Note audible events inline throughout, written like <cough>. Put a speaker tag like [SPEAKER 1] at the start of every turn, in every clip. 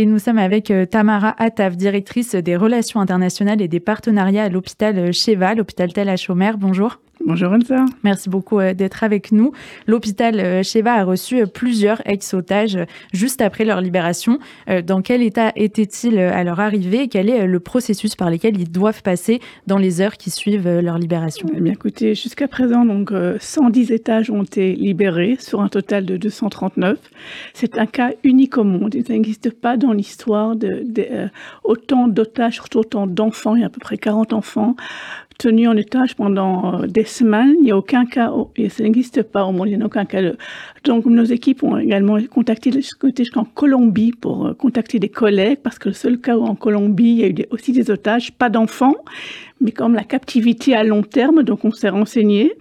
[SPEAKER 1] Et nous sommes avec euh, Tamara Attaf, directrice des relations internationales et des partenariats à l'hôpital Cheva, l'hôpital Tel à Chaumer. Bonjour.
[SPEAKER 2] Bonjour Elsa.
[SPEAKER 1] Merci beaucoup euh, d'être avec nous. L'hôpital Sheva euh, a reçu euh, plusieurs ex-otages juste après leur libération. Dans quel état étaient-ils à leur arrivée Quel est le processus par lequel ils doivent passer dans les heures qui suivent leur libération?
[SPEAKER 2] Eh bien écoutez, jusqu'à présent, donc 110 étages ont été libérés sur un total de 239. C'est un cas unique au monde. Il n'existe pas dans l'histoire de, autant d'otages, surtout autant d'enfants. Il y a à peu près 40 enfants tenu en étage pendant euh, des semaines. Il n'y a aucun cas, et ça n'existe pas au monde, il n'y a aucun cas. Donc, nos équipes ont également contacté jusqu'en Colombie pour euh, contacter des collègues, parce que le seul cas où en Colombie, il y a eu aussi des otages, pas d'enfants, mais comme la captivité à long terme, donc on s'est renseigné.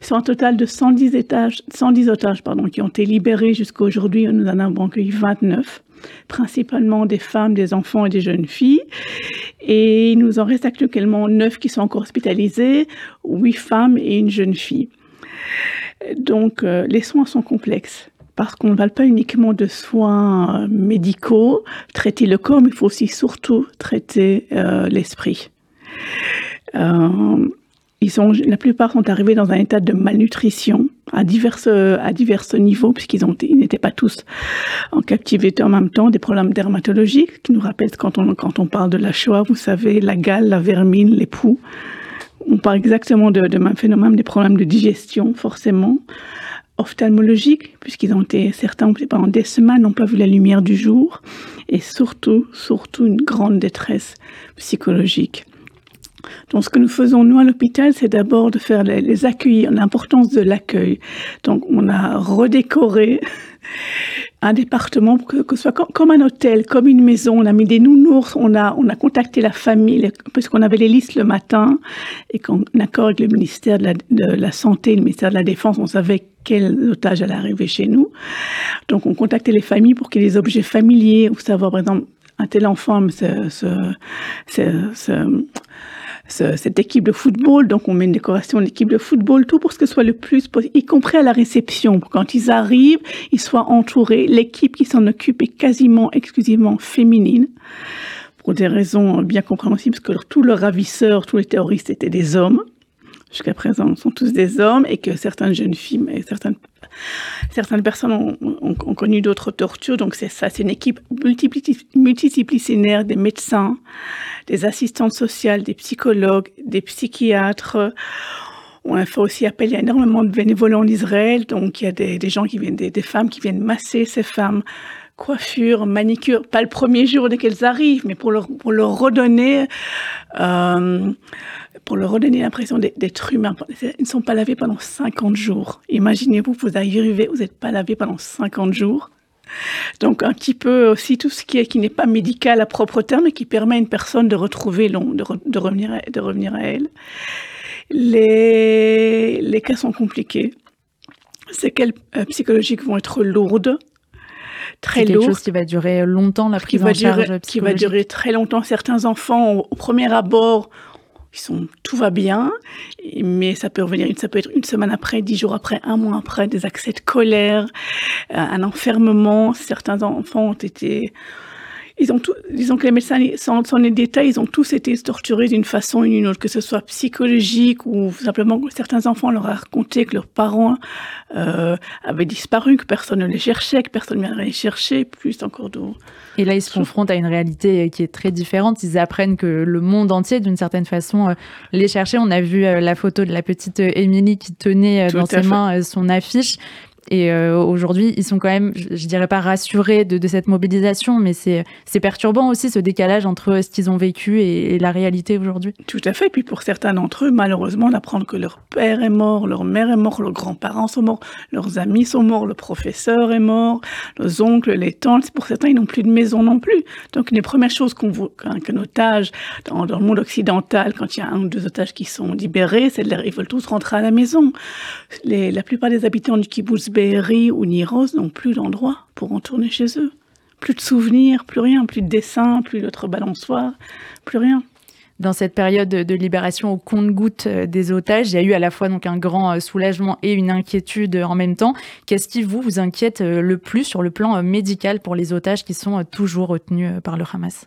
[SPEAKER 2] Sur un total de 110 étages, 110 otages, pardon, qui ont été libérés jusqu'à aujourd'hui, nous en avons accueilli 29 principalement des femmes, des enfants et des jeunes filles. Et il nous en reste actuellement neuf qui sont encore hospitalisés, huit femmes et une jeune fille. Donc euh, les soins sont complexes parce qu'on ne parle pas uniquement de soins euh, médicaux, traiter le corps, mais il faut aussi surtout traiter euh, l'esprit. Ils sont, la plupart sont arrivés dans un état de malnutrition à divers, à divers niveaux, puisqu'ils n'étaient pas tous en captivité en même temps, des problèmes dermatologiques qui nous rappellent quand on, quand on parle de la Shoah, vous savez, la gale, la vermine, les poux. On parle exactement de, de même phénomène, des problèmes de digestion, forcément. Ophtalmologiques, puisqu'ils ont été, certains pendant des semaines n'ont pas vu la lumière du jour. Et surtout, surtout une grande détresse psychologique. Donc, ce que nous faisons, nous, à l'hôpital, c'est d'abord de faire les, les accueillir, l'importance de l'accueil. Donc, on a redécoré <laughs> un département, que, que ce soit comme, un hôtel, comme une maison. On a mis des nounours, on a, on a contacté la famille, parce qu'on avait les listes le matin, et qu'en accord avec le ministère de la, Santé, le ministère de la Défense, on savait quel otage allait arriver chez nous. Donc, on contactait les familles pour qu'il y ait des objets familiers, ou savoir, par exemple, un tel enfant, ce, ce, ce, cette équipe de football. Donc, on met une décoration d'équipe de football, tout pour ce que ce soit le plus possible, y compris à la réception. Quand ils arrivent, ils soient entourés. L'équipe qui s'en occupe est quasiment exclusivement féminine pour des raisons bien compréhensibles, parce que tous leurs ravisseurs, tous les terroristes étaient des hommes jusqu'à présent sont tous des hommes et que certaines jeunes filles et certaines, certaines personnes ont, connu d'autres tortures. Donc c'est ça, c'est une équipe multidisciplinaire des médecins, des assistantes sociales, des psychologues, des psychiatres. On a fait aussi appel, il énormément de bénévoles en Israël, donc il y a des, gens qui viennent, des, des femmes qui viennent masser ces femmes, coiffure, manicure, pas le premier jour dès qu'elles arrivent, mais pour leur, pour leur redonner, euh, pour leur redonner l'impression d'être humain. Ils ne sont pas lavés pendant 50 jours. Imaginez-vous, vous arrivez, vous n'êtes pas lavé pendant 50 jours. Donc un petit peu aussi tout ce qui est qui n'est pas médical à propre terme et qui permet à une personne de retrouver l'ombre, de, de, revenir à, de revenir à elle. Les, les cas sont compliqués. Ces cas euh, psychologiques vont être lourdes très
[SPEAKER 1] lourd. quelque chose qui va durer longtemps, la prise en charge
[SPEAKER 2] durer, Qui va durer très longtemps. Certains enfants, au, au premier abord, sont, tout va bien, mais ça peut revenir, ça peut être une semaine après, dix jours après, un mois après, des accès de colère, euh, un enfermement. Certains enfants ont été ils ont tout, disons que les médecins, sans, sans les détails, ils ont tous été torturés d'une façon ou d'une autre, que ce soit psychologique ou simplement que certains enfants leur a raconté que leurs parents euh, avaient disparu, que personne ne les cherchait, que personne ne viendrait les chercher, plus encore d'autres.
[SPEAKER 1] Et là, ils se confrontent à une réalité qui est très différente. Ils apprennent que le monde entier, d'une certaine façon, euh, les cherchait. On a vu euh, la photo de la petite Émilie qui tenait dans ses mains son affiche. Et euh, aujourd'hui, ils sont quand même, je, je dirais pas rassurés de, cette mobilisation, mais c'est perturbant aussi ce décalage entre ce qu'ils ont vécu et, la réalité aujourd'hui.
[SPEAKER 2] Tout à fait. Et puis pour certains d'entre eux, malheureusement, d'apprendre que leur père est mort, leur mère est morte, leurs grands-parents sont morts, leurs amis sont morts, le professeur est mort, leurs oncles, les tantes. Pour certains, ils n'ont plus de maison non plus. Donc les premières choses qu'on voit qu'un otage dans, dans, le monde occidental, quand il y a un ou deux otages qui sont libérés, c'est ils veulent tous rentrer à la maison. La plupart des habitants du kibbutz Berry ou Niros n'ont plus d'endroit pour retourner chez eux. Plus de souvenirs, plus rien, plus de dessins, plus d'autres balançoires, plus rien.
[SPEAKER 1] Dans cette période de libération au compte-goutte des otages, il y a eu à la fois donc un grand soulagement et une inquiétude en même temps. Qu'est-ce qui vous vous inquiète le plus sur le plan médical pour les otages qui sont toujours retenus par le Hamas?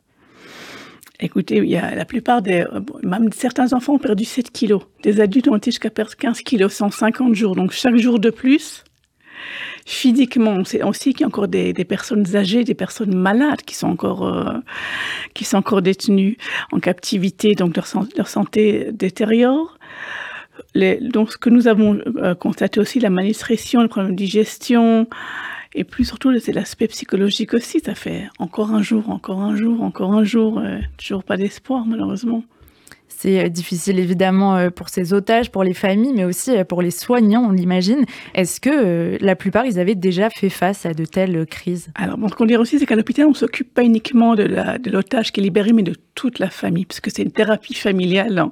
[SPEAKER 2] Écoutez, il y a la plupart des, même certains enfants ont perdu 7 kilos. Des adultes ont été jusqu'à perdre 15 kilos, 150 jours. Donc chaque jour de plus, physiquement, on sait aussi qu'il y a encore des, personnes âgées, des personnes malades qui sont encore, euh, qui sont encore détenues en captivité, donc leur, santé détériore. Donc ce que nous avons euh, constaté aussi, la malnutrition, le problème de digestion, et plus surtout, c'est l'aspect psychologique aussi. Ça fait encore un jour, encore un jour, encore un jour. Euh, toujours pas d'espoir, malheureusement.
[SPEAKER 1] C'est euh, difficile évidemment euh, pour ces otages, pour les familles, mais aussi pour les soignants, on l'imagine. Est-ce que la plupart, ils avaient déjà fait face à de telles crises?
[SPEAKER 2] Alors, ce qu'on dirait aussi, c'est qu'à l'hôpital, on ne s'occupe pas uniquement de l'otage qui est libéré, mais de toute la famille, puisque c'est une thérapie familiale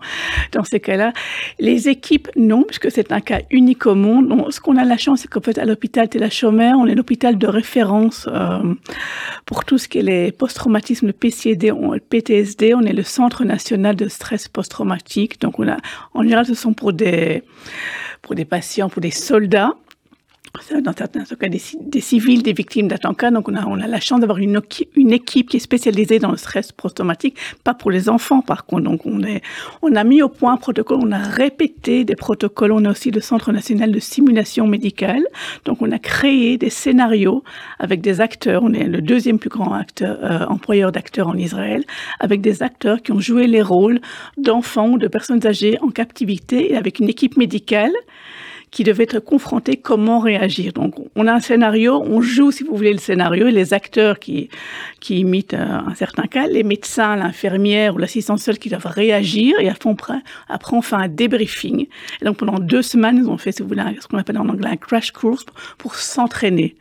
[SPEAKER 2] dans, ces cas-là. Les équipes, non, puisque c'est un cas unique au monde. ce qu'on a la chance, c'est qu'en fait, à l'hôpital la Chaumer, on est l'hôpital de référence euh, pour tout ce qui est les post-traumatismes, le PCD, le PTSD. On est le Centre national de stress post-traumatique. Donc, on a, en général, ce sont pour des, pour des patients, pour des soldats dans certains cas des, civils, des victimes d'attentats. Donc on a, on a la chance d'avoir une, une équipe qui est spécialisée dans le stress post-traumatique, pas pour les enfants par contre. Donc on, est, on a mis au point un protocole, on a répété des protocoles. On a aussi le Centre national de simulation médicale. Donc on a créé des scénarios avec des acteurs. On est le deuxième plus grand acteur, euh, employeur d'acteurs en Israël, avec des acteurs qui ont joué les rôles d'enfants ou de personnes âgées en captivité et avec une équipe médicale qui devait être confronté comment réagir. Donc, on a un scénario, on joue, si vous voulez, le scénario, et les acteurs qui, qui imitent euh, un certain cas, les médecins, l'infirmière ou l'assistant seul qui doivent réagir, et après, après on fait un débriefing. Et donc, pendant deux semaines, ils ont fait, si vous voulez, ce qu'on appelle en anglais un crash course pour s'entraîner.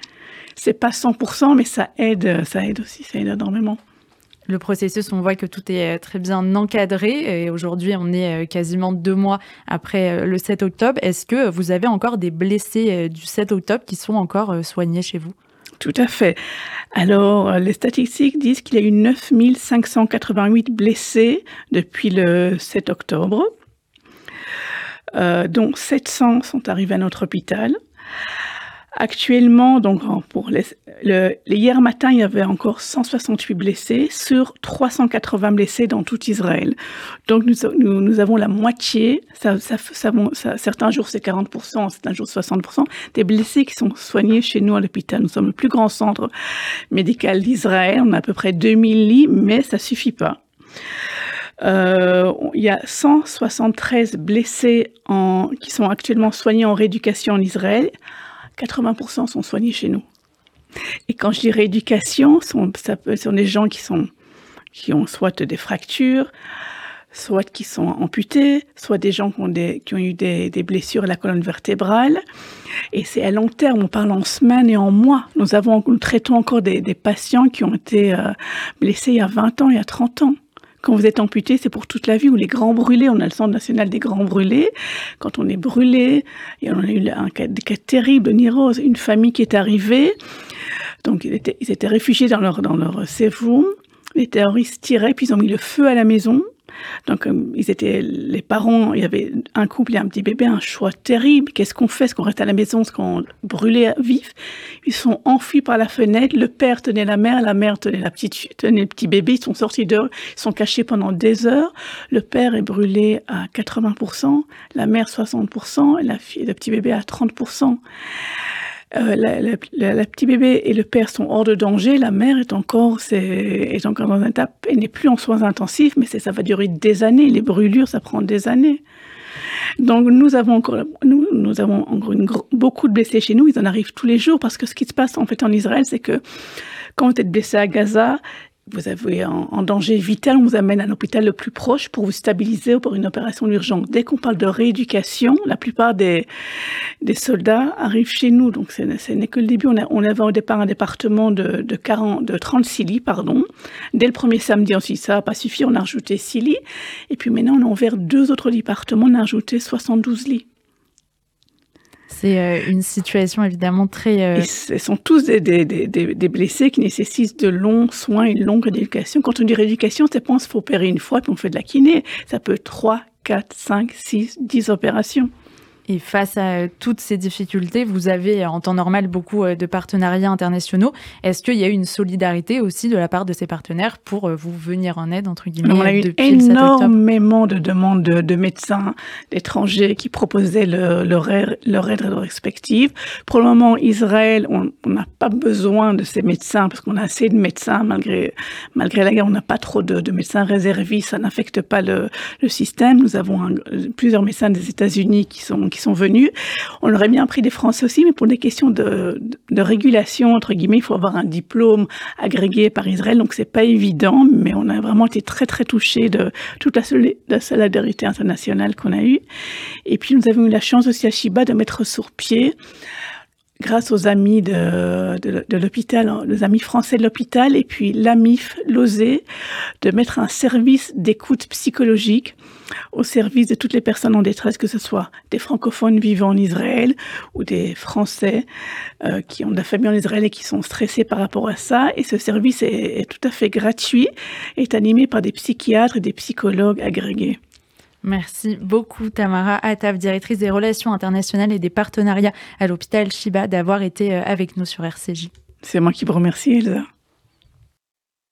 [SPEAKER 2] C'est pas 100%, mais ça aide, ça aide aussi, ça aide énormément
[SPEAKER 1] le processus, on voit que tout est euh, très bien encadré. Et aujourd'hui, on est euh, quasiment deux mois après euh, le 7 octobre. Est-ce que vous avez encore des blessés du 7 octobre qui sont encore soignés chez vous?
[SPEAKER 2] Tout à fait. Alors, les statistiques disent qu'il y a eu 9588 blessés depuis le 7 octobre, dont 700 sont arrivés à notre hôpital. Actuellement, donc pour les, le, hier matin, il y avait encore 168 blessés sur 380 blessés dans tout Israël. Donc nous, nous, avons la moitié, ça, ça, ça, certains jours c'est 40%, certains jours 60%, des blessés qui sont soignés chez nous à l'hôpital. Nous sommes le plus grand centre médical d'Israël, on a à peu près 2000 lits, mais ça suffit pas. Euh, il y a 173 blessés en, qui sont actuellement soignés en rééducation en Israël. 80% sont soignés chez nous. Et quand je dis rééducation, ça peut, ce sont des gens qui, sont, qui ont soit des fractures, soit qui sont amputés, soit des gens qui ont, eu des, des, blessures à la colonne vertébrale. Et c'est à long terme, on parle en semaines et en mois. Nous, avons, nous traitons encore des, des patients qui ont été euh, blessés il y a 20 ans, il y a 30 ans. Quand vous êtes amputé, c'est pour toute la vie. Ou les grands brûlés, on a le Centre national des grands brûlés. Quand on est brûlé, il y a eu un cas, des cas terribles, Nirose, une famille qui est arrivée. Donc, ils étaient, réfugiés dans leur, dans leur. Les terroristes tiraient, puis ils ont mis le feu à la maison. Donc, euh, ils étaient les parents, il y avait un couple et un petit bébé, un choix terrible. Qu'est-ce qu'on fait? Est-ce qu'on reste à la maison? Est-ce qu'on brûlait vif? Ils sont enfuis par la fenêtre. Le père tenait la mère, la mère tenait la petite, tenait le petit bébé. Ils sont sortis dehors, ils sont cachés pendant des heures. Le père est brûlé à 80%, la mère 60%, et la fille, le petit bébé à 30%. Euh, la, petit bébé et le père sont hors de danger, la mère est encore, est, encore dans un état, elle n'est plus en soins intensifs, mais ça va durer des années. Les brûlures, ça prend des années. Donc nous avons encore, nous avons encore beaucoup de blessés chez nous. Ils en arrivent tous les jours parce que ce qui se passe en fait en Israël, c'est que quand vous êtes blessé à Gaza, vous avez en, danger vital, on vous amène à l'hôpital le plus proche pour vous stabiliser ou pour une opération d'urgence. Dès qu'on parle de rééducation, la plupart des, des soldats arrivent chez nous. Donc, ce n'est que le début. On, on, avait au départ un département de, de, 40, de 36 lits, pardon. Dès le premier samedi, ensuite, ça n'a pas suffi, on a rajouté 6 lits. Et puis maintenant, on a ouvert deux autres départements, on a rajouté 72 lits.
[SPEAKER 1] C'est une situation évidemment très...
[SPEAKER 2] ce sont tous des, des, des, des, blessés qui nécessitent de longs soins, une longue rééducation. Quand on dit rééducation, c'est pas qu'il faut opérer une fois puis on fait de la kiné. Ça peut être 3, 4, 5, 6, 10 opérations.
[SPEAKER 1] Et face à toutes ces difficultés, vous avez en temps normal beaucoup euh, de partenariats internationaux. Est-ce qu'il y a eu une solidarité aussi de la part de ces partenaires pour euh, vous venir en aide, entre guillemets,
[SPEAKER 2] On a eu énormément de demandes de, médecins d'étrangers qui proposaient leur, aide, leur aide respective. Pour le moment, Israël, on n'a pas besoin de ces médecins parce qu'on a assez de médecins malgré, malgré la guerre. On n'a pas trop de, médecins réservistes. Ça n'affecte pas le, système. Nous avons plusieurs médecins des États-Unis qui sont, qui sont venus. On aurait bien pris des Français aussi, mais pour des questions de, régulation, entre guillemets, il faut avoir un diplôme agrégé par Israël, donc c'est pas évident, mais on a vraiment été très très touchés de toute la, solidarité internationale qu'on a eue. Et puis nous avons eu la chance aussi à Chiba de mettre sur pied grâce aux amis de, de, l'hôpital, les amis français de l'hôpital, et puis l'AMIF, l'OSE, de mettre un service d'écoute psychologique au service de toutes les personnes en détresse, que ce soit des francophones vivant en Israël ou des Français euh, qui ont de la famille en Israël et qui sont stressés par rapport à ça. Et ce service est, est tout à fait gratuit, est animé par des psychiatres et des psychologues agrégés.
[SPEAKER 1] Merci beaucoup Tamara Ataf, directrice des relations internationales et des partenariats à l'hôpital Shiba, d'avoir été euh, avec nous sur RCJ.
[SPEAKER 2] C'est moi qui vous remercie Elsa.